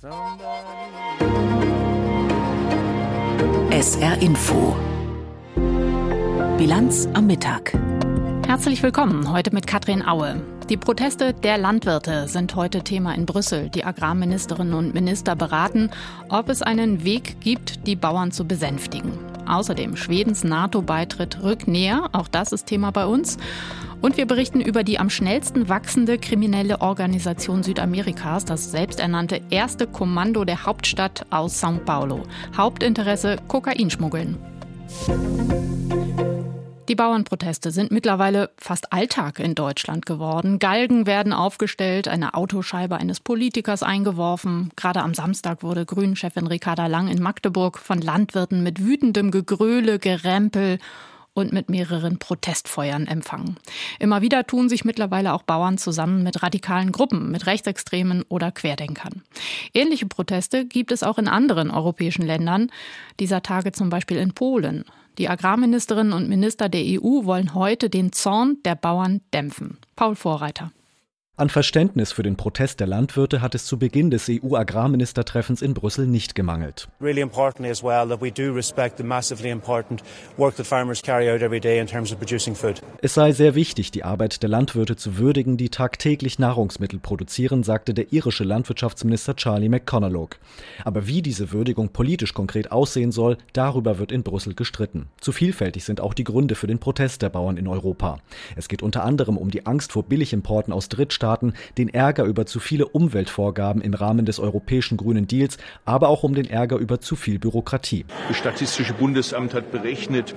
SR Info. Bilanz am Mittag. Herzlich willkommen heute mit Katrin Aue. Die Proteste der Landwirte sind heute Thema in Brüssel. Die Agrarministerinnen und Minister beraten, ob es einen Weg gibt, die Bauern zu besänftigen. Außerdem Schwedens NATO-Beitritt rückt näher, auch das ist Thema bei uns. Und wir berichten über die am schnellsten wachsende kriminelle Organisation Südamerikas, das selbsternannte erste Kommando der Hauptstadt aus São Paulo. Hauptinteresse Kokainschmuggeln. Die Bauernproteste sind mittlerweile fast Alltag in Deutschland geworden. Galgen werden aufgestellt, eine Autoscheibe eines Politikers eingeworfen. Gerade am Samstag wurde Grünchefin Ricarda Lang in Magdeburg von Landwirten mit wütendem Gegröle, Gerempel und mit mehreren Protestfeuern empfangen. Immer wieder tun sich mittlerweile auch Bauern zusammen mit radikalen Gruppen, mit Rechtsextremen oder Querdenkern. Ähnliche Proteste gibt es auch in anderen europäischen Ländern, dieser Tage zum Beispiel in Polen. Die Agrarministerinnen und Minister der EU wollen heute den Zorn der Bauern dämpfen. Paul Vorreiter. An Verständnis für den Protest der Landwirte hat es zu Beginn des EU-Agrarministertreffens in Brüssel nicht gemangelt. Really important as well that we do respect the massively important work that farmers carry out every day in terms of producing food. Es sei sehr wichtig, die Arbeit der Landwirte zu würdigen, die tagtäglich Nahrungsmittel produzieren, sagte der irische Landwirtschaftsminister Charlie McConnellogue. Aber wie diese Würdigung politisch konkret aussehen soll, darüber wird in Brüssel gestritten. Zu vielfältig sind auch die Gründe für den Protest der Bauern in Europa. Es geht unter anderem um die Angst vor Billigimporten aus Drittstaaten Mitgliedstaaten den Ärger über zu viele Umweltvorgaben im Rahmen des europäischen Grünen Deals, aber auch um den Ärger über zu viel Bürokratie. Das Statistische Bundesamt hat berechnet,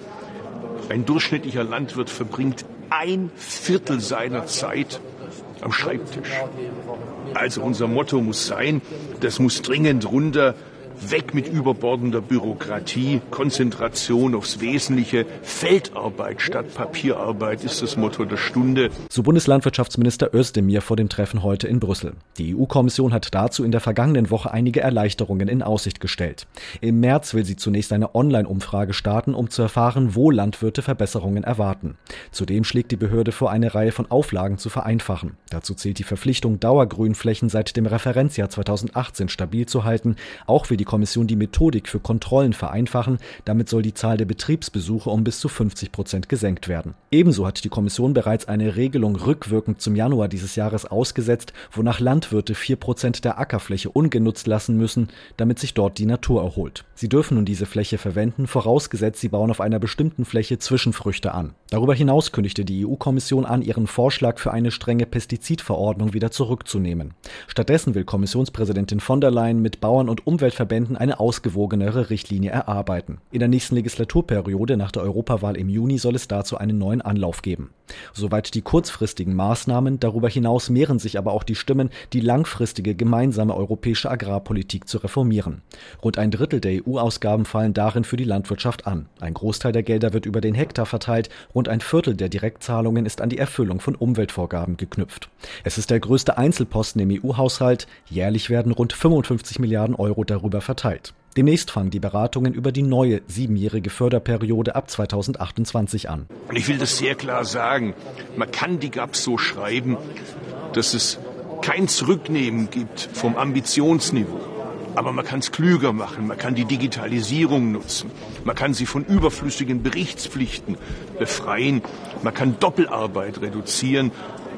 ein durchschnittlicher Landwirt verbringt ein Viertel seiner Zeit am Schreibtisch. Also unser Motto muss sein, das muss dringend runter Weg mit überbordender Bürokratie, Konzentration aufs Wesentliche, Feldarbeit statt Papierarbeit ist das Motto der Stunde. So Bundeslandwirtschaftsminister Özdemir vor dem Treffen heute in Brüssel. Die EU-Kommission hat dazu in der vergangenen Woche einige Erleichterungen in Aussicht gestellt. Im März will sie zunächst eine Online-Umfrage starten, um zu erfahren, wo Landwirte Verbesserungen erwarten. Zudem schlägt die Behörde vor, eine Reihe von Auflagen zu vereinfachen. Dazu zählt die Verpflichtung, Dauergrünflächen seit dem Referenzjahr 2018 stabil zu halten. Auch will die Kommission die Methodik für Kontrollen vereinfachen. Damit soll die Zahl der Betriebsbesuche um bis zu 50 Prozent gesenkt werden. Ebenso hat die Kommission bereits eine Regelung rückwirkend zum Januar dieses Jahres ausgesetzt, wonach Landwirte vier Prozent der Ackerfläche ungenutzt lassen müssen, damit sich dort die Natur erholt. Sie dürfen nun diese Fläche verwenden, vorausgesetzt sie bauen auf einer bestimmten Fläche Zwischenfrüchte an. Darüber hinaus kündigte die EU-Kommission an, ihren Vorschlag für eine strenge Pestizidverordnung wieder zurückzunehmen. Stattdessen will Kommissionspräsidentin von der Leyen mit Bauern und Umweltverbänden Parlamenten eine ausgewogenere Richtlinie erarbeiten. In der nächsten Legislaturperiode nach der Europawahl im Juni soll es dazu einen neuen Anlauf geben. Soweit die kurzfristigen Maßnahmen, darüber hinaus mehren sich aber auch die Stimmen, die langfristige gemeinsame europäische Agrarpolitik zu reformieren. Rund ein Drittel der EU-Ausgaben fallen darin für die Landwirtschaft an. Ein Großteil der Gelder wird über den Hektar verteilt, rund ein Viertel der Direktzahlungen ist an die Erfüllung von Umweltvorgaben geknüpft. Es ist der größte Einzelposten im EU-Haushalt. Jährlich werden rund 55 Milliarden Euro darüber verteilt. Demnächst fangen die Beratungen über die neue siebenjährige Förderperiode ab 2028 an. Und ich will das sehr klar sagen. Man kann die GAP so schreiben, dass es kein Zurücknehmen gibt vom Ambitionsniveau. Aber man kann es klüger machen, man kann die Digitalisierung nutzen, man kann sie von überflüssigen Berichtspflichten befreien, man kann Doppelarbeit reduzieren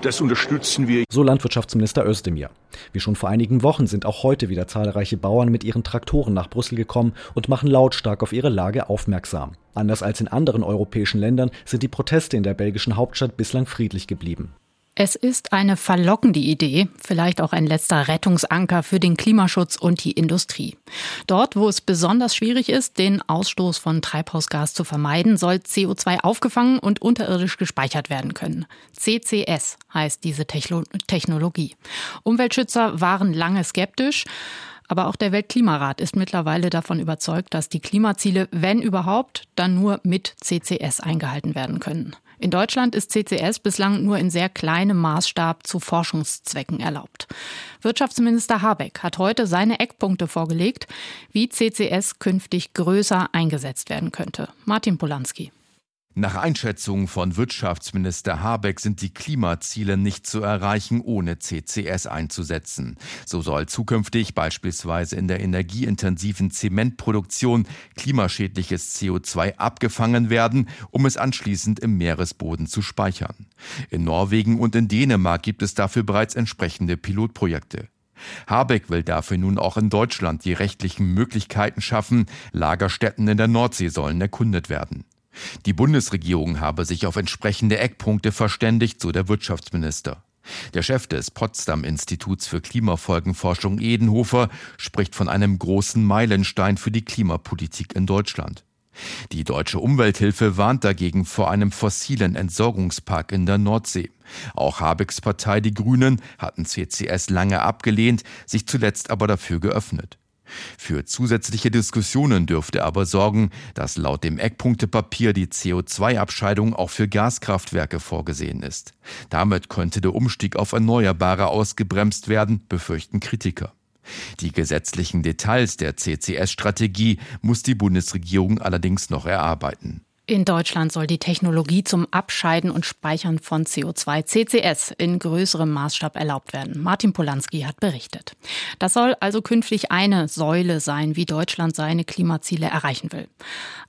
das unterstützen wir. So Landwirtschaftsminister Özdemir. Wie schon vor einigen Wochen sind auch heute wieder zahlreiche Bauern mit ihren Traktoren nach Brüssel gekommen und machen lautstark auf ihre Lage aufmerksam. Anders als in anderen europäischen Ländern sind die Proteste in der belgischen Hauptstadt bislang friedlich geblieben. Es ist eine verlockende Idee, vielleicht auch ein letzter Rettungsanker für den Klimaschutz und die Industrie. Dort, wo es besonders schwierig ist, den Ausstoß von Treibhausgas zu vermeiden, soll CO2 aufgefangen und unterirdisch gespeichert werden können. CCS heißt diese Technologie. Umweltschützer waren lange skeptisch. Aber auch der Weltklimarat ist mittlerweile davon überzeugt, dass die Klimaziele, wenn überhaupt, dann nur mit CCS eingehalten werden können. In Deutschland ist CCS bislang nur in sehr kleinem Maßstab zu Forschungszwecken erlaubt. Wirtschaftsminister Habeck hat heute seine Eckpunkte vorgelegt, wie CCS künftig größer eingesetzt werden könnte. Martin Polanski. Nach Einschätzung von Wirtschaftsminister Habeck sind die Klimaziele nicht zu erreichen, ohne CCS einzusetzen. So soll zukünftig beispielsweise in der energieintensiven Zementproduktion klimaschädliches CO2 abgefangen werden, um es anschließend im Meeresboden zu speichern. In Norwegen und in Dänemark gibt es dafür bereits entsprechende Pilotprojekte. Habeck will dafür nun auch in Deutschland die rechtlichen Möglichkeiten schaffen. Lagerstätten in der Nordsee sollen erkundet werden. Die Bundesregierung habe sich auf entsprechende Eckpunkte verständigt, so der Wirtschaftsminister. Der Chef des Potsdam Instituts für Klimafolgenforschung Edenhofer spricht von einem großen Meilenstein für die Klimapolitik in Deutschland. Die deutsche Umwelthilfe warnt dagegen vor einem fossilen Entsorgungspark in der Nordsee. Auch Habecks Partei Die Grünen hatten CCS lange abgelehnt, sich zuletzt aber dafür geöffnet. Für zusätzliche Diskussionen dürfte aber sorgen, dass laut dem Eckpunktepapier die CO2-Abscheidung auch für Gaskraftwerke vorgesehen ist. Damit könnte der Umstieg auf Erneuerbare ausgebremst werden, befürchten Kritiker. Die gesetzlichen Details der CCS-Strategie muss die Bundesregierung allerdings noch erarbeiten. In Deutschland soll die Technologie zum Abscheiden und Speichern von CO2 CCS in größerem Maßstab erlaubt werden. Martin Polanski hat berichtet. Das soll also künftig eine Säule sein, wie Deutschland seine Klimaziele erreichen will.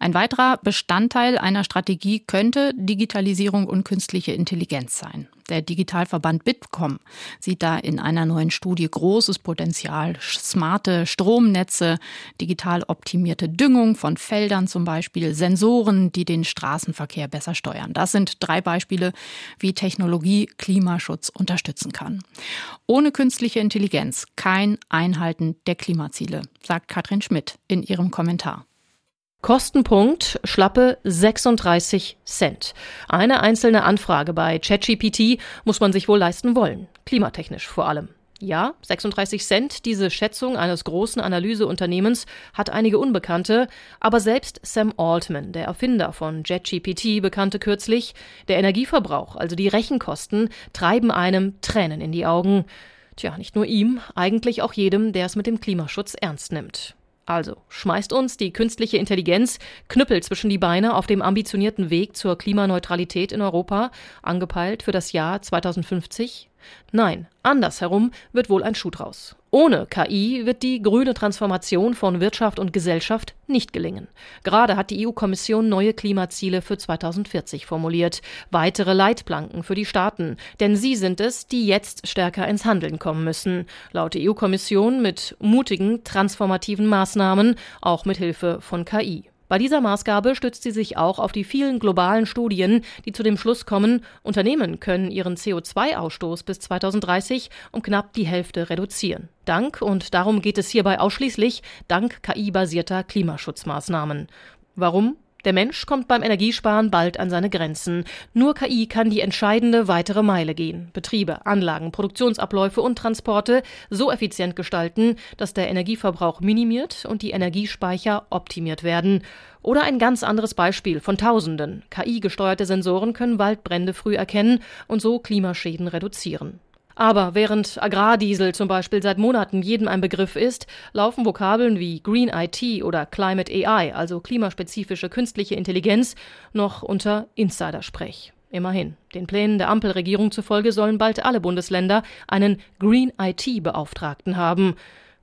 Ein weiterer Bestandteil einer Strategie könnte Digitalisierung und künstliche Intelligenz sein. Der Digitalverband Bitkom sieht da in einer neuen Studie großes Potenzial. Smarte Stromnetze, digital optimierte Düngung von Feldern zum Beispiel, Sensoren, die den Straßenverkehr besser steuern. Das sind drei Beispiele, wie Technologie Klimaschutz unterstützen kann. Ohne künstliche Intelligenz kein Einhalten der Klimaziele, sagt Katrin Schmidt in ihrem Kommentar. Kostenpunkt schlappe 36 Cent. Eine einzelne Anfrage bei ChatGPT muss man sich wohl leisten wollen, klimatechnisch vor allem. Ja, 36 Cent, diese Schätzung eines großen Analyseunternehmens hat einige Unbekannte, aber selbst Sam Altman, der Erfinder von JetGPT, bekannte kürzlich, der Energieverbrauch, also die Rechenkosten, treiben einem Tränen in die Augen. Tja, nicht nur ihm, eigentlich auch jedem, der es mit dem Klimaschutz ernst nimmt. Also, schmeißt uns die künstliche Intelligenz Knüppel zwischen die Beine auf dem ambitionierten Weg zur Klimaneutralität in Europa, angepeilt für das Jahr 2050? Nein, andersherum wird wohl ein Schuh draus. Ohne KI wird die grüne Transformation von Wirtschaft und Gesellschaft nicht gelingen. Gerade hat die EU-Kommission neue Klimaziele für 2040 formuliert, weitere Leitplanken für die Staaten, denn sie sind es, die jetzt stärker ins Handeln kommen müssen. Laut EU-Kommission mit mutigen, transformativen Maßnahmen, auch mit Hilfe von KI. Bei dieser Maßgabe stützt sie sich auch auf die vielen globalen Studien, die zu dem Schluss kommen, Unternehmen können ihren CO2-Ausstoß bis 2030 um knapp die Hälfte reduzieren. Dank, und darum geht es hierbei ausschließlich, dank KI-basierter Klimaschutzmaßnahmen. Warum? Der Mensch kommt beim Energiesparen bald an seine Grenzen. Nur KI kann die entscheidende weitere Meile gehen. Betriebe, Anlagen, Produktionsabläufe und Transporte so effizient gestalten, dass der Energieverbrauch minimiert und die Energiespeicher optimiert werden. Oder ein ganz anderes Beispiel von Tausenden. KI-gesteuerte Sensoren können Waldbrände früh erkennen und so Klimaschäden reduzieren. Aber während Agrardiesel zum Beispiel seit Monaten jedem ein Begriff ist, laufen Vokabeln wie Green IT oder Climate AI, also klimaspezifische künstliche Intelligenz, noch unter Insidersprech. Immerhin. Den Plänen der Ampelregierung zufolge sollen bald alle Bundesländer einen Green IT-Beauftragten haben.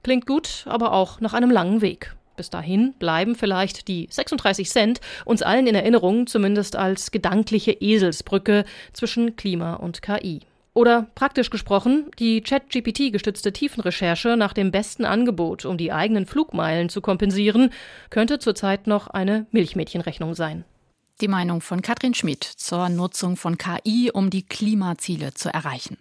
Klingt gut, aber auch nach einem langen Weg. Bis dahin bleiben vielleicht die 36 Cent uns allen in Erinnerung, zumindest als gedankliche Eselsbrücke zwischen Klima und KI. Oder praktisch gesprochen, die ChatGPT-gestützte Tiefenrecherche nach dem besten Angebot, um die eigenen Flugmeilen zu kompensieren, könnte zurzeit noch eine Milchmädchenrechnung sein. Die Meinung von Katrin Schmidt zur Nutzung von KI, um die Klimaziele zu erreichen.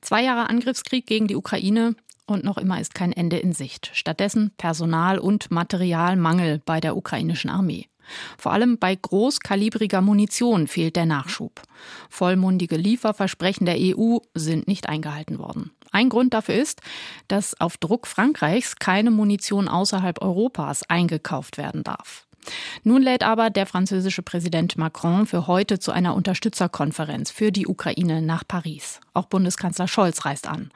Zwei Jahre Angriffskrieg gegen die Ukraine und noch immer ist kein Ende in Sicht. Stattdessen Personal- und Materialmangel bei der ukrainischen Armee. Vor allem bei großkalibriger Munition fehlt der Nachschub. Vollmundige Lieferversprechen der EU sind nicht eingehalten worden. Ein Grund dafür ist, dass auf Druck Frankreichs keine Munition außerhalb Europas eingekauft werden darf. Nun lädt aber der französische Präsident Macron für heute zu einer Unterstützerkonferenz für die Ukraine nach Paris. Auch Bundeskanzler Scholz reist an.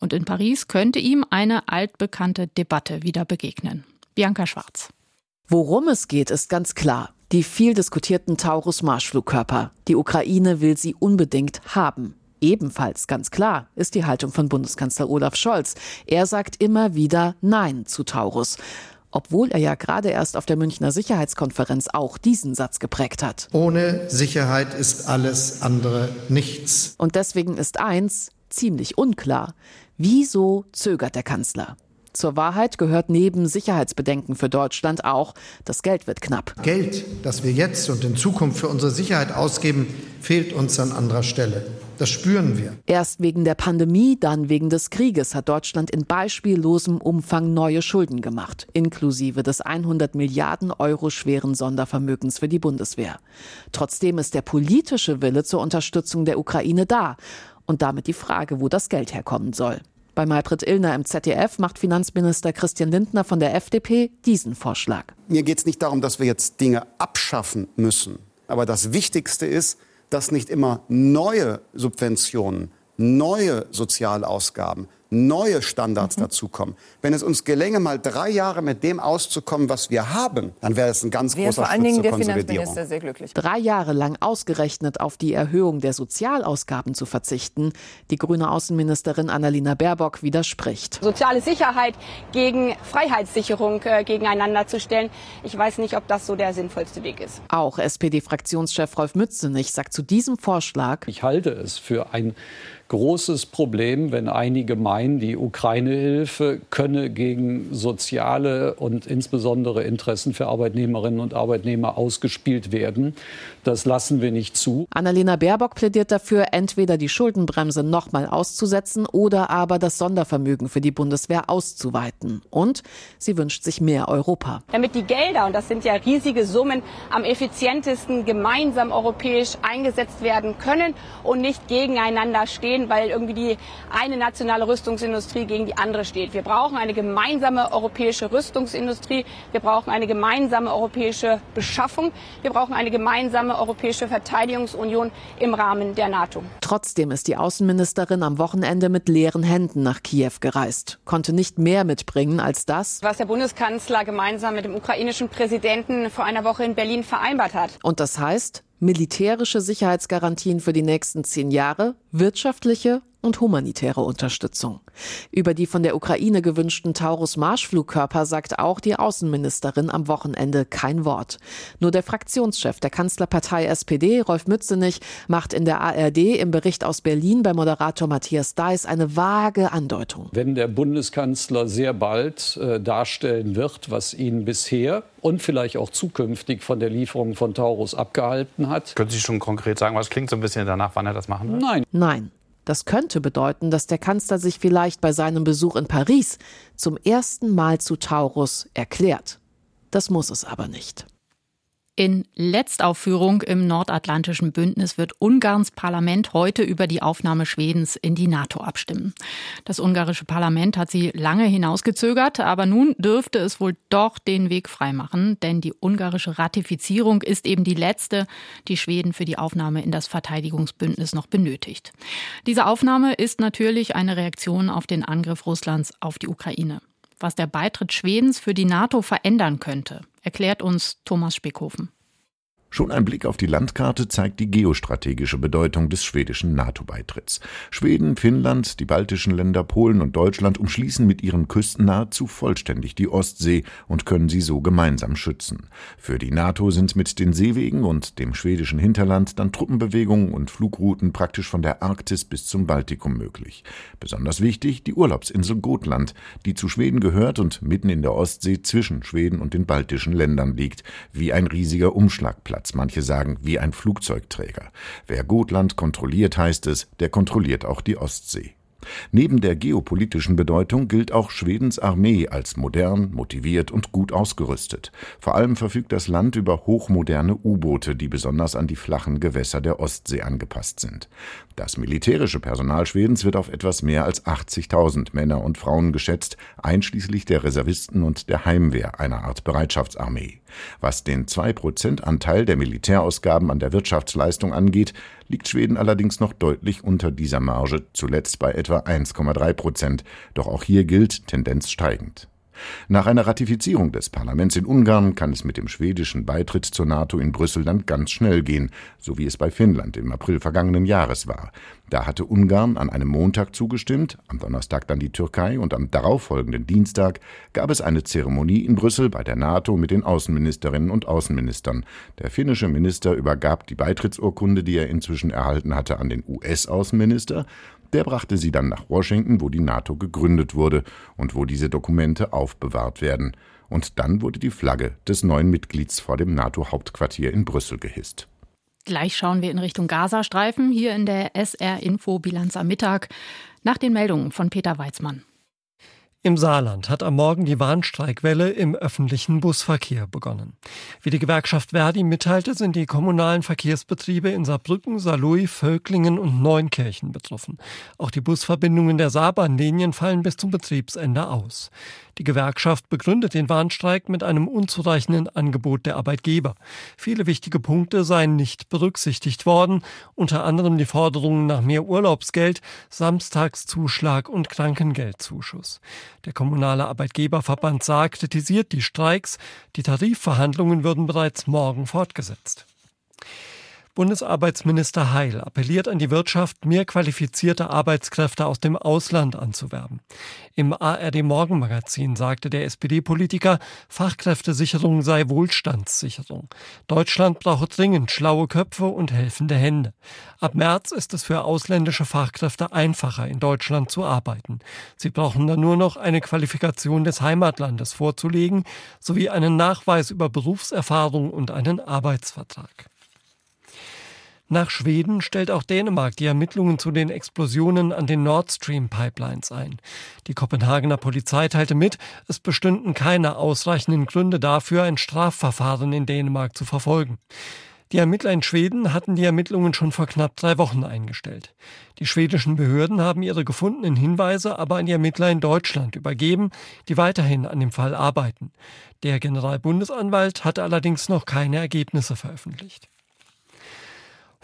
Und in Paris könnte ihm eine altbekannte Debatte wieder begegnen. Bianca Schwarz. Worum es geht, ist ganz klar. Die viel diskutierten Taurus-Marschflugkörper. Die Ukraine will sie unbedingt haben. Ebenfalls ganz klar ist die Haltung von Bundeskanzler Olaf Scholz. Er sagt immer wieder Nein zu Taurus obwohl er ja gerade erst auf der Münchner Sicherheitskonferenz auch diesen Satz geprägt hat. Ohne Sicherheit ist alles andere nichts. Und deswegen ist eins ziemlich unklar. Wieso zögert der Kanzler? Zur Wahrheit gehört neben Sicherheitsbedenken für Deutschland auch, das Geld wird knapp. Geld, das wir jetzt und in Zukunft für unsere Sicherheit ausgeben, fehlt uns an anderer Stelle. Das spüren wir. Erst wegen der Pandemie, dann wegen des Krieges hat Deutschland in beispiellosem Umfang neue Schulden gemacht, inklusive des 100 Milliarden Euro schweren Sondervermögens für die Bundeswehr. Trotzdem ist der politische Wille zur Unterstützung der Ukraine da und damit die Frage, wo das Geld herkommen soll. Bei Maybrit Illner im ZDF macht Finanzminister Christian Lindner von der FDP diesen Vorschlag. Mir geht es nicht darum, dass wir jetzt Dinge abschaffen müssen. Aber das Wichtigste ist, dass nicht immer neue Subventionen, neue Sozialausgaben, neue Standards mhm. dazukommen. Wenn es uns gelänge, mal drei Jahre mit dem auszukommen, was wir haben, dann wäre es ein ganz wäre großer vor allen Dingen der Finanzminister sehr glücklich. Drei Jahre lang ausgerechnet auf die Erhöhung der Sozialausgaben zu verzichten, die grüne Außenministerin Annalena Baerbock widerspricht. Soziale Sicherheit gegen Freiheitssicherung äh, gegeneinander zu stellen, ich weiß nicht, ob das so der sinnvollste Weg ist. Auch SPD-Fraktionschef Rolf Mützenich sagt zu diesem Vorschlag, ich halte es für ein großes Problem, wenn einige meinen, die Ukraine-Hilfe könne gegen soziale und insbesondere Interessen für Arbeitnehmerinnen und Arbeitnehmer ausgespielt werden. Das lassen wir nicht zu. Annalena Baerbock plädiert dafür, entweder die Schuldenbremse nochmal auszusetzen oder aber das Sondervermögen für die Bundeswehr auszuweiten. Und sie wünscht sich mehr Europa. Damit die Gelder, und das sind ja riesige Summen, am effizientesten gemeinsam europäisch eingesetzt werden können und nicht gegeneinander stehen stehen, weil irgendwie die eine nationale Rüstungsindustrie gegen die andere steht. Wir brauchen eine gemeinsame europäische Rüstungsindustrie. Wir brauchen eine gemeinsame europäische Beschaffung. Wir brauchen eine gemeinsame europäische Verteidigungsunion im Rahmen der NATO. Trotzdem ist die Außenministerin am Wochenende mit leeren Händen nach Kiew gereist, konnte nicht mehr mitbringen als das, was der Bundeskanzler gemeinsam mit dem ukrainischen Präsidenten vor einer Woche in Berlin vereinbart hat. Und das heißt, militärische Sicherheitsgarantien für die nächsten zehn Jahre, wirtschaftliche und humanitäre Unterstützung. Über die von der Ukraine gewünschten Taurus-Marschflugkörper sagt auch die Außenministerin am Wochenende kein Wort. Nur der Fraktionschef der Kanzlerpartei SPD, Rolf Mützenich, macht in der ARD im Bericht aus Berlin bei Moderator Matthias Deiss eine vage Andeutung. Wenn der Bundeskanzler sehr bald äh, darstellen wird, was ihn bisher und vielleicht auch zukünftig von der Lieferung von Taurus abgehalten hat. Können Sie schon konkret sagen, was klingt so ein bisschen danach, wann er das machen wird? Nein. Nein. Das könnte bedeuten, dass der Kanzler sich vielleicht bei seinem Besuch in Paris zum ersten Mal zu Taurus erklärt. Das muss es aber nicht. In Letztaufführung im nordatlantischen Bündnis wird Ungarns Parlament heute über die Aufnahme Schwedens in die NATO abstimmen. Das ungarische Parlament hat sie lange hinausgezögert, aber nun dürfte es wohl doch den Weg freimachen, denn die ungarische Ratifizierung ist eben die letzte, die Schweden für die Aufnahme in das Verteidigungsbündnis noch benötigt. Diese Aufnahme ist natürlich eine Reaktion auf den Angriff Russlands auf die Ukraine was der Beitritt Schwedens für die NATO verändern könnte, erklärt uns Thomas Spickhofen. Schon ein Blick auf die Landkarte zeigt die geostrategische Bedeutung des schwedischen NATO-Beitritts. Schweden, Finnland, die baltischen Länder, Polen und Deutschland umschließen mit ihren Küsten nahezu vollständig die Ostsee und können sie so gemeinsam schützen. Für die NATO sind mit den Seewegen und dem schwedischen Hinterland dann Truppenbewegungen und Flugrouten praktisch von der Arktis bis zum Baltikum möglich. Besonders wichtig die Urlaubsinsel Gotland, die zu Schweden gehört und mitten in der Ostsee zwischen Schweden und den baltischen Ländern liegt, wie ein riesiger Umschlagplatz. Platz, manche sagen wie ein Flugzeugträger. Wer Gotland kontrolliert, heißt es, der kontrolliert auch die Ostsee. Neben der geopolitischen Bedeutung gilt auch Schwedens Armee als modern, motiviert und gut ausgerüstet. Vor allem verfügt das Land über hochmoderne U-Boote, die besonders an die flachen Gewässer der Ostsee angepasst sind. Das militärische Personal Schwedens wird auf etwas mehr als 80.000 Männer und Frauen geschätzt, einschließlich der Reservisten und der Heimwehr, einer Art Bereitschaftsarmee. Was den 2%-Anteil der Militärausgaben an der Wirtschaftsleistung angeht, liegt Schweden allerdings noch deutlich unter dieser Marge, zuletzt bei etwa 1,3 Prozent. Doch auch hier gilt Tendenz steigend. Nach einer Ratifizierung des Parlaments in Ungarn kann es mit dem schwedischen Beitritt zur NATO in Brüssel dann ganz schnell gehen, so wie es bei Finnland im April vergangenen Jahres war. Da hatte Ungarn an einem Montag zugestimmt, am Donnerstag dann die Türkei und am darauffolgenden Dienstag gab es eine Zeremonie in Brüssel bei der NATO mit den Außenministerinnen und Außenministern. Der finnische Minister übergab die Beitrittsurkunde, die er inzwischen erhalten hatte, an den US-Außenminister der brachte sie dann nach Washington, wo die NATO gegründet wurde und wo diese Dokumente aufbewahrt werden. Und dann wurde die Flagge des neuen Mitglieds vor dem NATO-Hauptquartier in Brüssel gehisst. Gleich schauen wir in Richtung Gazastreifen, hier in der SR-Info-Bilanz am Mittag, nach den Meldungen von Peter Weizmann. Im Saarland hat am Morgen die Warnstreikwelle im öffentlichen Busverkehr begonnen. Wie die Gewerkschaft Verdi mitteilte, sind die kommunalen Verkehrsbetriebe in Saarbrücken, Saarlouis, Völklingen und Neunkirchen betroffen. Auch die Busverbindungen der Saarbahnlinien fallen bis zum Betriebsende aus. Die Gewerkschaft begründet den Warnstreik mit einem unzureichenden Angebot der Arbeitgeber. Viele wichtige Punkte seien nicht berücksichtigt worden, unter anderem die Forderungen nach mehr Urlaubsgeld, Samstagszuschlag und Krankengeldzuschuss. Der kommunale Arbeitgeberverband Saar kritisiert die Streiks. Die Tarifverhandlungen würden bereits morgen fortgesetzt. Bundesarbeitsminister Heil appelliert an die Wirtschaft, mehr qualifizierte Arbeitskräfte aus dem Ausland anzuwerben. Im ARD Morgenmagazin sagte der SPD-Politiker, Fachkräftesicherung sei Wohlstandssicherung. Deutschland brauche dringend schlaue Köpfe und helfende Hände. Ab März ist es für ausländische Fachkräfte einfacher, in Deutschland zu arbeiten. Sie brauchen dann nur noch eine Qualifikation des Heimatlandes vorzulegen, sowie einen Nachweis über Berufserfahrung und einen Arbeitsvertrag. Nach Schweden stellt auch Dänemark die Ermittlungen zu den Explosionen an den Nord Stream Pipelines ein. Die Kopenhagener Polizei teilte mit, es bestünden keine ausreichenden Gründe dafür, ein Strafverfahren in Dänemark zu verfolgen. Die Ermittler in Schweden hatten die Ermittlungen schon vor knapp drei Wochen eingestellt. Die schwedischen Behörden haben ihre gefundenen Hinweise aber an die Ermittler in Deutschland übergeben, die weiterhin an dem Fall arbeiten. Der Generalbundesanwalt hatte allerdings noch keine Ergebnisse veröffentlicht.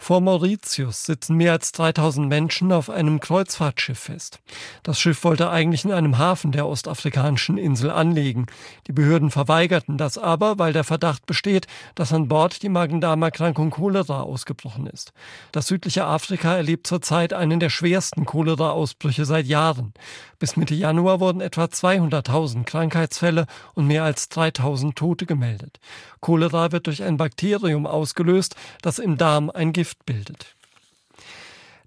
Vor Mauritius sitzen mehr als 3000 Menschen auf einem Kreuzfahrtschiff fest. Das Schiff wollte eigentlich in einem Hafen der ostafrikanischen Insel anlegen. Die Behörden verweigerten das aber, weil der Verdacht besteht, dass an Bord die Magen-Darm-Erkrankung Cholera ausgebrochen ist. Das südliche Afrika erlebt zurzeit einen der schwersten Cholera-Ausbrüche seit Jahren. Bis Mitte Januar wurden etwa 200.000 Krankheitsfälle und mehr als 3000 Tote gemeldet. Cholera wird durch ein Bakterium ausgelöst, das im Darm ein Gift Stift bildet.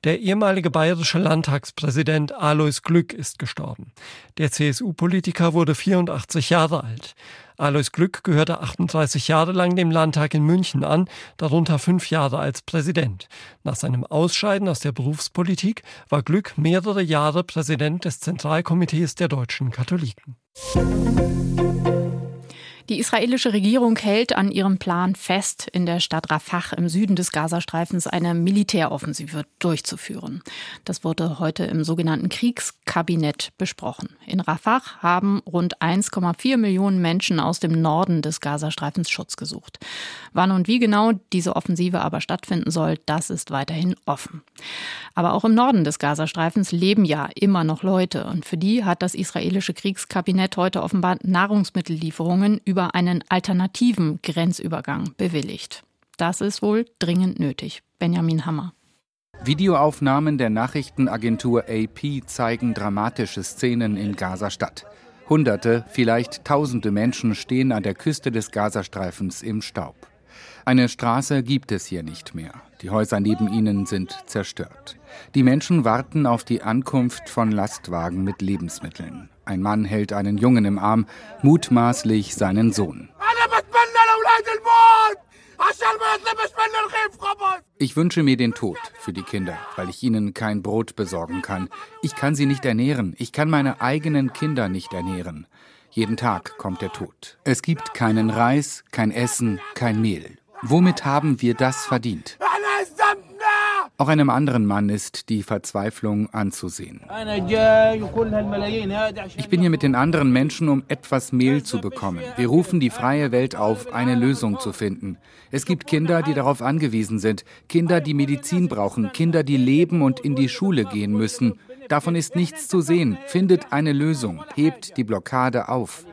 Der ehemalige bayerische Landtagspräsident Alois Glück ist gestorben. Der CSU-Politiker wurde 84 Jahre alt. Alois Glück gehörte 38 Jahre lang dem Landtag in München an, darunter fünf Jahre als Präsident. Nach seinem Ausscheiden aus der Berufspolitik war Glück mehrere Jahre Präsident des Zentralkomitees der deutschen Katholiken. Die israelische Regierung hält an ihrem Plan fest, in der Stadt Rafah im Süden des Gazastreifens eine Militäroffensive durchzuführen. Das wurde heute im sogenannten Kriegskabinett besprochen. In Rafah haben rund 1,4 Millionen Menschen aus dem Norden des Gazastreifens Schutz gesucht. Wann und wie genau diese Offensive aber stattfinden soll, das ist weiterhin offen. Aber auch im Norden des Gazastreifens leben ja immer noch Leute und für die hat das israelische Kriegskabinett heute offenbar Nahrungsmittellieferungen über einen alternativen Grenzübergang bewilligt. Das ist wohl dringend nötig. Benjamin Hammer. Videoaufnahmen der Nachrichtenagentur AP zeigen dramatische Szenen in Gaza-Stadt. Hunderte, vielleicht Tausende Menschen stehen an der Küste des Gazastreifens im Staub. Eine Straße gibt es hier nicht mehr. Die Häuser neben ihnen sind zerstört. Die Menschen warten auf die Ankunft von Lastwagen mit Lebensmitteln. Ein Mann hält einen Jungen im Arm, mutmaßlich seinen Sohn. Ich wünsche mir den Tod für die Kinder, weil ich ihnen kein Brot besorgen kann. Ich kann sie nicht ernähren. Ich kann meine eigenen Kinder nicht ernähren. Jeden Tag kommt der Tod. Es gibt keinen Reis, kein Essen, kein Mehl. Womit haben wir das verdient? Auch einem anderen Mann ist die Verzweiflung anzusehen. Ich bin hier mit den anderen Menschen, um etwas Mehl zu bekommen. Wir rufen die freie Welt auf, eine Lösung zu finden. Es gibt Kinder, die darauf angewiesen sind, Kinder, die Medizin brauchen, Kinder, die leben und in die Schule gehen müssen. Davon ist nichts zu sehen. Findet eine Lösung, hebt die Blockade auf.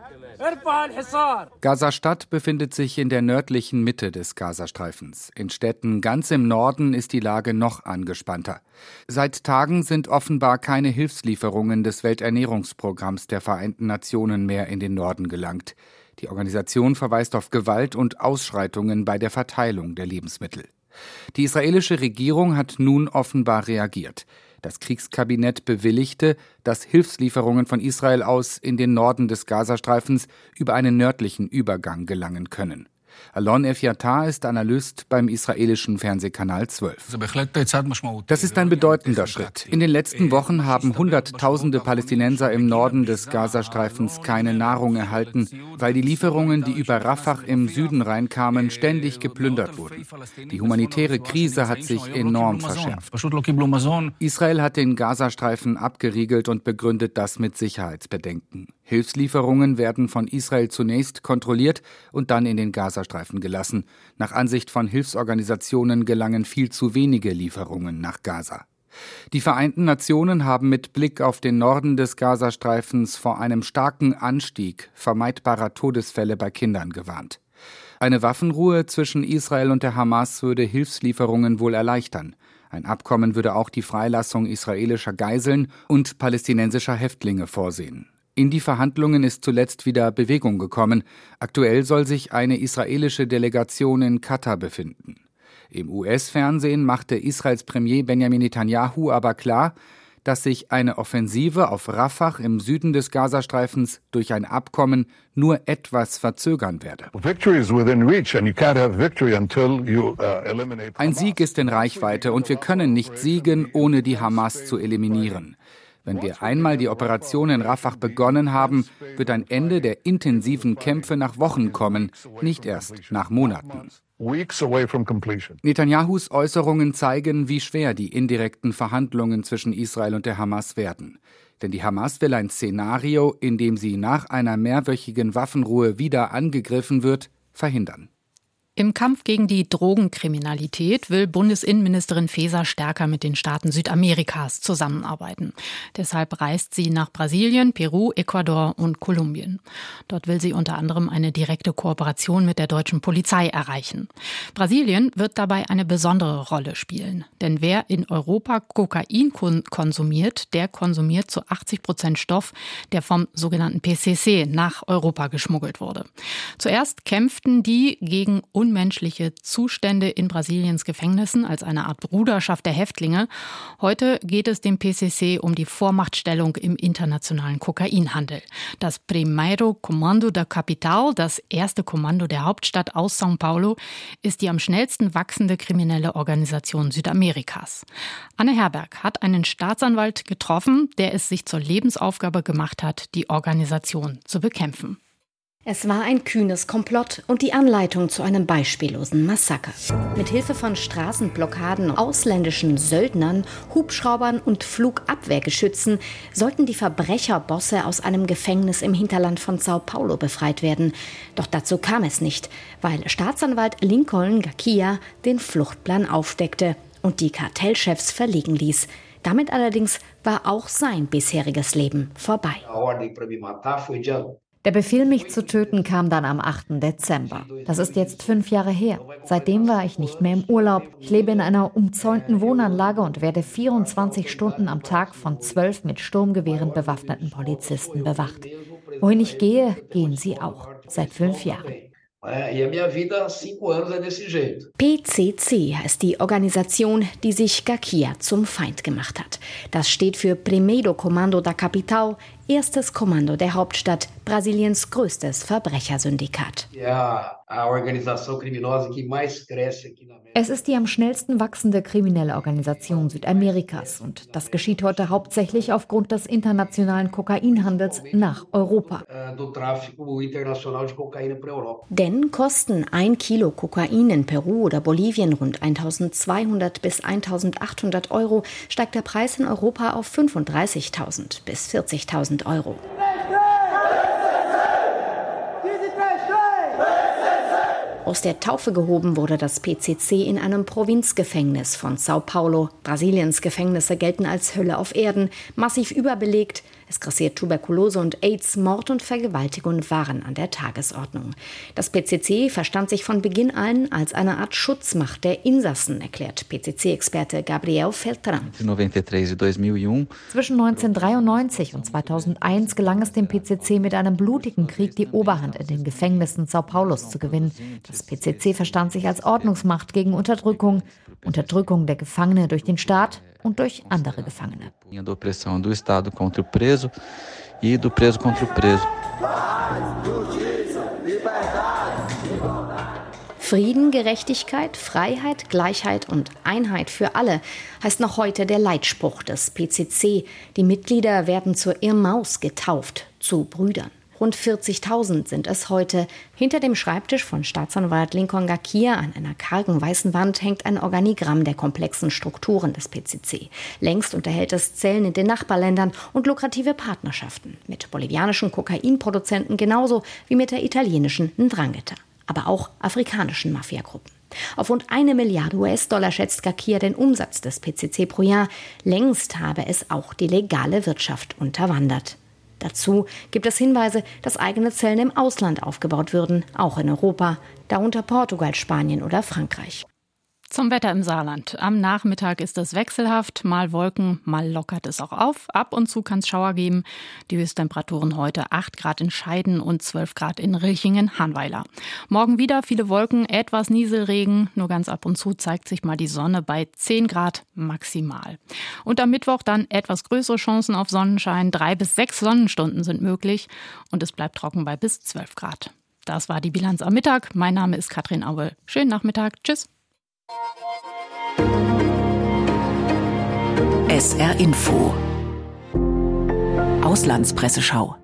Gaza-Stadt befindet sich in der nördlichen Mitte des Gazastreifens. In Städten ganz im Norden ist die Lage noch angespannter. Seit Tagen sind offenbar keine Hilfslieferungen des Welternährungsprogramms der Vereinten Nationen mehr in den Norden gelangt. Die Organisation verweist auf Gewalt und Ausschreitungen bei der Verteilung der Lebensmittel. Die israelische Regierung hat nun offenbar reagiert. Das Kriegskabinett bewilligte, dass Hilfslieferungen von Israel aus in den Norden des Gazastreifens über einen nördlichen Übergang gelangen können. Alon Efyatar ist Analyst beim israelischen Fernsehkanal 12. Das ist ein bedeutender Schritt. In den letzten Wochen haben Hunderttausende Palästinenser im Norden des Gazastreifens keine Nahrung erhalten, weil die Lieferungen, die über Rafah im Süden reinkamen, ständig geplündert wurden. Die humanitäre Krise hat sich enorm verschärft. Israel hat den Gazastreifen abgeriegelt und begründet das mit Sicherheitsbedenken. Hilfslieferungen werden von Israel zunächst kontrolliert und dann in den Gazastreifen gelassen. Nach Ansicht von Hilfsorganisationen gelangen viel zu wenige Lieferungen nach Gaza. Die Vereinten Nationen haben mit Blick auf den Norden des Gazastreifens vor einem starken Anstieg vermeidbarer Todesfälle bei Kindern gewarnt. Eine Waffenruhe zwischen Israel und der Hamas würde Hilfslieferungen wohl erleichtern. Ein Abkommen würde auch die Freilassung israelischer Geiseln und palästinensischer Häftlinge vorsehen. In die Verhandlungen ist zuletzt wieder Bewegung gekommen. Aktuell soll sich eine israelische Delegation in Katar befinden. Im US-Fernsehen machte Israels Premier Benjamin Netanyahu aber klar, dass sich eine Offensive auf Rafah im Süden des Gazastreifens durch ein Abkommen nur etwas verzögern werde. Uh, ein Sieg ist in Reichweite und wir können nicht siegen, ohne die Hamas zu eliminieren. Wenn wir einmal die Operation in Rafah begonnen haben, wird ein Ende der intensiven Kämpfe nach Wochen kommen, nicht erst nach Monaten. Netanyahus Äußerungen zeigen, wie schwer die indirekten Verhandlungen zwischen Israel und der Hamas werden. Denn die Hamas will ein Szenario, in dem sie nach einer mehrwöchigen Waffenruhe wieder angegriffen wird, verhindern. Im Kampf gegen die Drogenkriminalität will Bundesinnenministerin Faeser stärker mit den Staaten Südamerikas zusammenarbeiten. Deshalb reist sie nach Brasilien, Peru, Ecuador und Kolumbien. Dort will sie unter anderem eine direkte Kooperation mit der deutschen Polizei erreichen. Brasilien wird dabei eine besondere Rolle spielen. Denn wer in Europa Kokain konsumiert, der konsumiert zu 80 Prozent Stoff, der vom sogenannten PCC nach Europa geschmuggelt wurde. Zuerst kämpften die gegen unmenschliche Zustände in Brasiliens Gefängnissen als eine Art Bruderschaft der Häftlinge. Heute geht es dem PCC um die Vormachtstellung im internationalen Kokainhandel. Das Primeiro Comando da Capital, das erste Kommando der Hauptstadt aus São Paulo, ist die am schnellsten wachsende kriminelle Organisation Südamerikas. Anne Herberg hat einen Staatsanwalt getroffen, der es sich zur Lebensaufgabe gemacht hat, die Organisation zu bekämpfen. Es war ein kühnes Komplott und die Anleitung zu einem beispiellosen Massaker. Mit Hilfe von Straßenblockaden, ausländischen Söldnern, Hubschraubern und Flugabwehrgeschützen sollten die Verbrecherbosse aus einem Gefängnis im Hinterland von Sao Paulo befreit werden. Doch dazu kam es nicht, weil Staatsanwalt Lincoln Gakia den Fluchtplan aufdeckte und die Kartellchefs verlegen ließ. Damit allerdings war auch sein bisheriges Leben vorbei. Der Befehl, mich zu töten, kam dann am 8. Dezember. Das ist jetzt fünf Jahre her. Seitdem war ich nicht mehr im Urlaub. Ich lebe in einer umzäunten Wohnanlage und werde 24 Stunden am Tag von zwölf mit Sturmgewehren bewaffneten Polizisten bewacht. Wohin ich gehe, gehen sie auch. Seit fünf Jahren. PCC heißt die Organisation, die sich Gakia zum Feind gemacht hat. Das steht für Primeiro Comando da Capital, erstes Kommando der Hauptstadt, Brasiliens größtes Verbrechersyndikat. Es ist die am schnellsten wachsende kriminelle Organisation Südamerikas und das geschieht heute hauptsächlich aufgrund des internationalen Kokainhandels nach Europa. Denn kosten ein Kilo Kokain in Peru oder Bolivien rund 1200 bis 1800 Euro, steigt der Preis in Europa auf 35.000 bis 40.000 Euro. Aus der Taufe gehoben wurde das PCC in einem Provinzgefängnis von Sao Paulo. Brasiliens Gefängnisse gelten als Hölle auf Erden, massiv überbelegt. Es grassiert Tuberkulose und AIDS, Mord und Vergewaltigung waren an der Tagesordnung. Das PCC verstand sich von Beginn an als eine Art Schutzmacht der Insassen, erklärt PCC-Experte Gabriel Feltran. E Zwischen 1993 und 2001 gelang es dem PCC mit einem blutigen Krieg die Oberhand in den Gefängnissen Sao Paulos zu gewinnen. Das PCC verstand sich als Ordnungsmacht gegen Unterdrückung, Unterdrückung der Gefangene durch den Staat und durch andere Gefangene. Frieden, Gerechtigkeit, Freiheit, Gleichheit und Einheit für alle heißt noch heute der Leitspruch des PCC. Die Mitglieder werden zur Irrmaus getauft, zu Brüdern. Rund 40.000 sind es heute. Hinter dem Schreibtisch von Staatsanwalt Lincoln Gakir an einer kargen weißen Wand hängt ein Organigramm der komplexen Strukturen des PCC. Längst unterhält es Zellen in den Nachbarländern und lukrative Partnerschaften mit bolivianischen Kokainproduzenten genauso wie mit der italienischen Ndrangheta, aber auch afrikanischen Mafiagruppen. Auf rund eine Milliarde US-Dollar schätzt Gakir den Umsatz des PCC pro Jahr. Längst habe es auch die legale Wirtschaft unterwandert. Dazu gibt es Hinweise, dass eigene Zellen im Ausland aufgebaut würden, auch in Europa, darunter Portugal, Spanien oder Frankreich. Zum Wetter im Saarland. Am Nachmittag ist es wechselhaft, mal Wolken, mal lockert es auch auf. Ab und zu kann es Schauer geben. Die Höchsttemperaturen heute 8 Grad in Scheiden und 12 Grad in Rilchingen-Hanweiler. Morgen wieder viele Wolken, etwas Nieselregen. Nur ganz ab und zu zeigt sich mal die Sonne bei 10 Grad maximal. Und am Mittwoch dann etwas größere Chancen auf Sonnenschein. Drei bis sechs Sonnenstunden sind möglich und es bleibt trocken bei bis 12 Grad. Das war die Bilanz am Mittag. Mein Name ist Katrin Aue. Schönen Nachmittag. Tschüss. SR Info Auslandspresseschau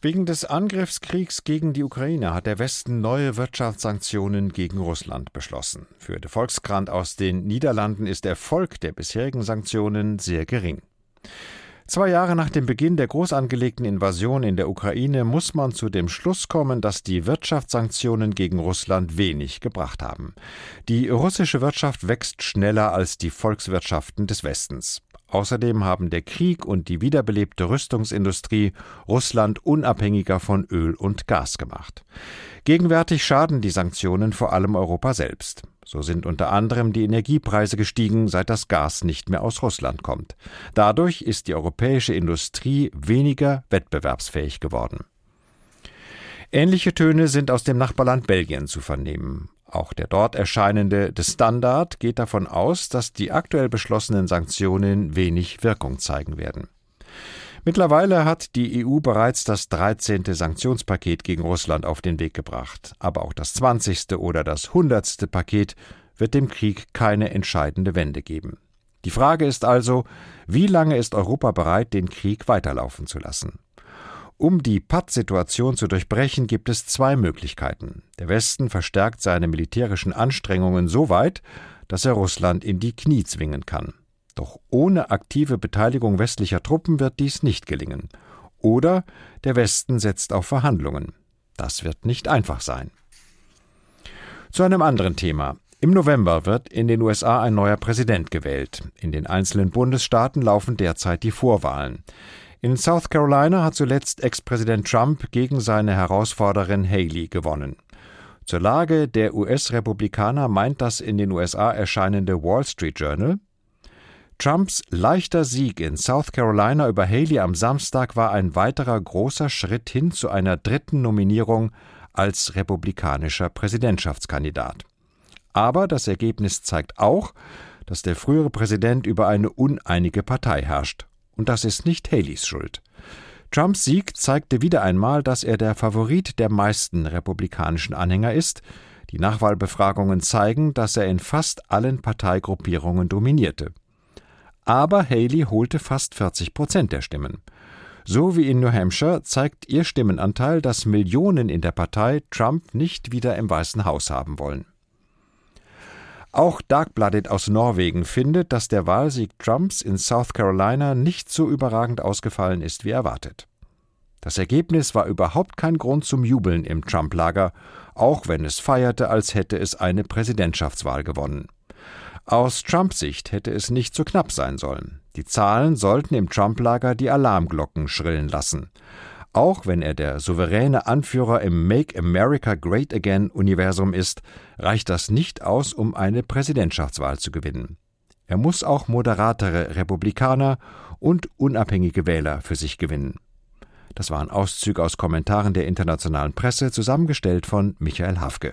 Wegen des Angriffskriegs gegen die Ukraine hat der Westen neue Wirtschaftssanktionen gegen Russland beschlossen. Für de Volkskrant aus den Niederlanden ist der Erfolg der bisherigen Sanktionen sehr gering. Zwei Jahre nach dem Beginn der groß angelegten Invasion in der Ukraine muss man zu dem Schluss kommen, dass die Wirtschaftssanktionen gegen Russland wenig gebracht haben. Die russische Wirtschaft wächst schneller als die Volkswirtschaften des Westens. Außerdem haben der Krieg und die wiederbelebte Rüstungsindustrie Russland unabhängiger von Öl und Gas gemacht. Gegenwärtig schaden die Sanktionen vor allem Europa selbst. So sind unter anderem die Energiepreise gestiegen, seit das Gas nicht mehr aus Russland kommt. Dadurch ist die europäische Industrie weniger wettbewerbsfähig geworden. Ähnliche Töne sind aus dem Nachbarland Belgien zu vernehmen. Auch der dort erscheinende The Standard geht davon aus, dass die aktuell beschlossenen Sanktionen wenig Wirkung zeigen werden. Mittlerweile hat die EU bereits das 13. Sanktionspaket gegen Russland auf den Weg gebracht. Aber auch das 20. oder das 100. Paket wird dem Krieg keine entscheidende Wende geben. Die Frage ist also, wie lange ist Europa bereit, den Krieg weiterlaufen zu lassen? Um die Patt-Situation zu durchbrechen, gibt es zwei Möglichkeiten. Der Westen verstärkt seine militärischen Anstrengungen so weit, dass er Russland in die Knie zwingen kann. Doch ohne aktive Beteiligung westlicher Truppen wird dies nicht gelingen. Oder der Westen setzt auf Verhandlungen. Das wird nicht einfach sein. Zu einem anderen Thema. Im November wird in den USA ein neuer Präsident gewählt. In den einzelnen Bundesstaaten laufen derzeit die Vorwahlen. In South Carolina hat zuletzt Ex-Präsident Trump gegen seine Herausforderin Haley gewonnen. Zur Lage der US-Republikaner meint das in den USA erscheinende Wall Street Journal, Trumps leichter Sieg in South Carolina über Haley am Samstag war ein weiterer großer Schritt hin zu einer dritten Nominierung als republikanischer Präsidentschaftskandidat. Aber das Ergebnis zeigt auch, dass der frühere Präsident über eine uneinige Partei herrscht. Und das ist nicht Haleys Schuld. Trumps Sieg zeigte wieder einmal, dass er der Favorit der meisten republikanischen Anhänger ist. Die Nachwahlbefragungen zeigen, dass er in fast allen Parteigruppierungen dominierte aber Haley holte fast 40 Prozent der Stimmen. So wie in New Hampshire zeigt ihr Stimmenanteil, dass Millionen in der Partei Trump nicht wieder im Weißen Haus haben wollen. Auch Darkblooded aus Norwegen findet, dass der Wahlsieg Trumps in South Carolina nicht so überragend ausgefallen ist wie erwartet. Das Ergebnis war überhaupt kein Grund zum Jubeln im Trump-Lager, auch wenn es feierte, als hätte es eine Präsidentschaftswahl gewonnen. Aus Trumps Sicht hätte es nicht so knapp sein sollen. Die Zahlen sollten im Trump-Lager die Alarmglocken schrillen lassen. Auch wenn er der souveräne Anführer im Make America Great Again Universum ist, reicht das nicht aus, um eine Präsidentschaftswahl zu gewinnen. Er muss auch moderatere Republikaner und unabhängige Wähler für sich gewinnen. Das waren Auszüge aus Kommentaren der internationalen Presse, zusammengestellt von Michael Hafke.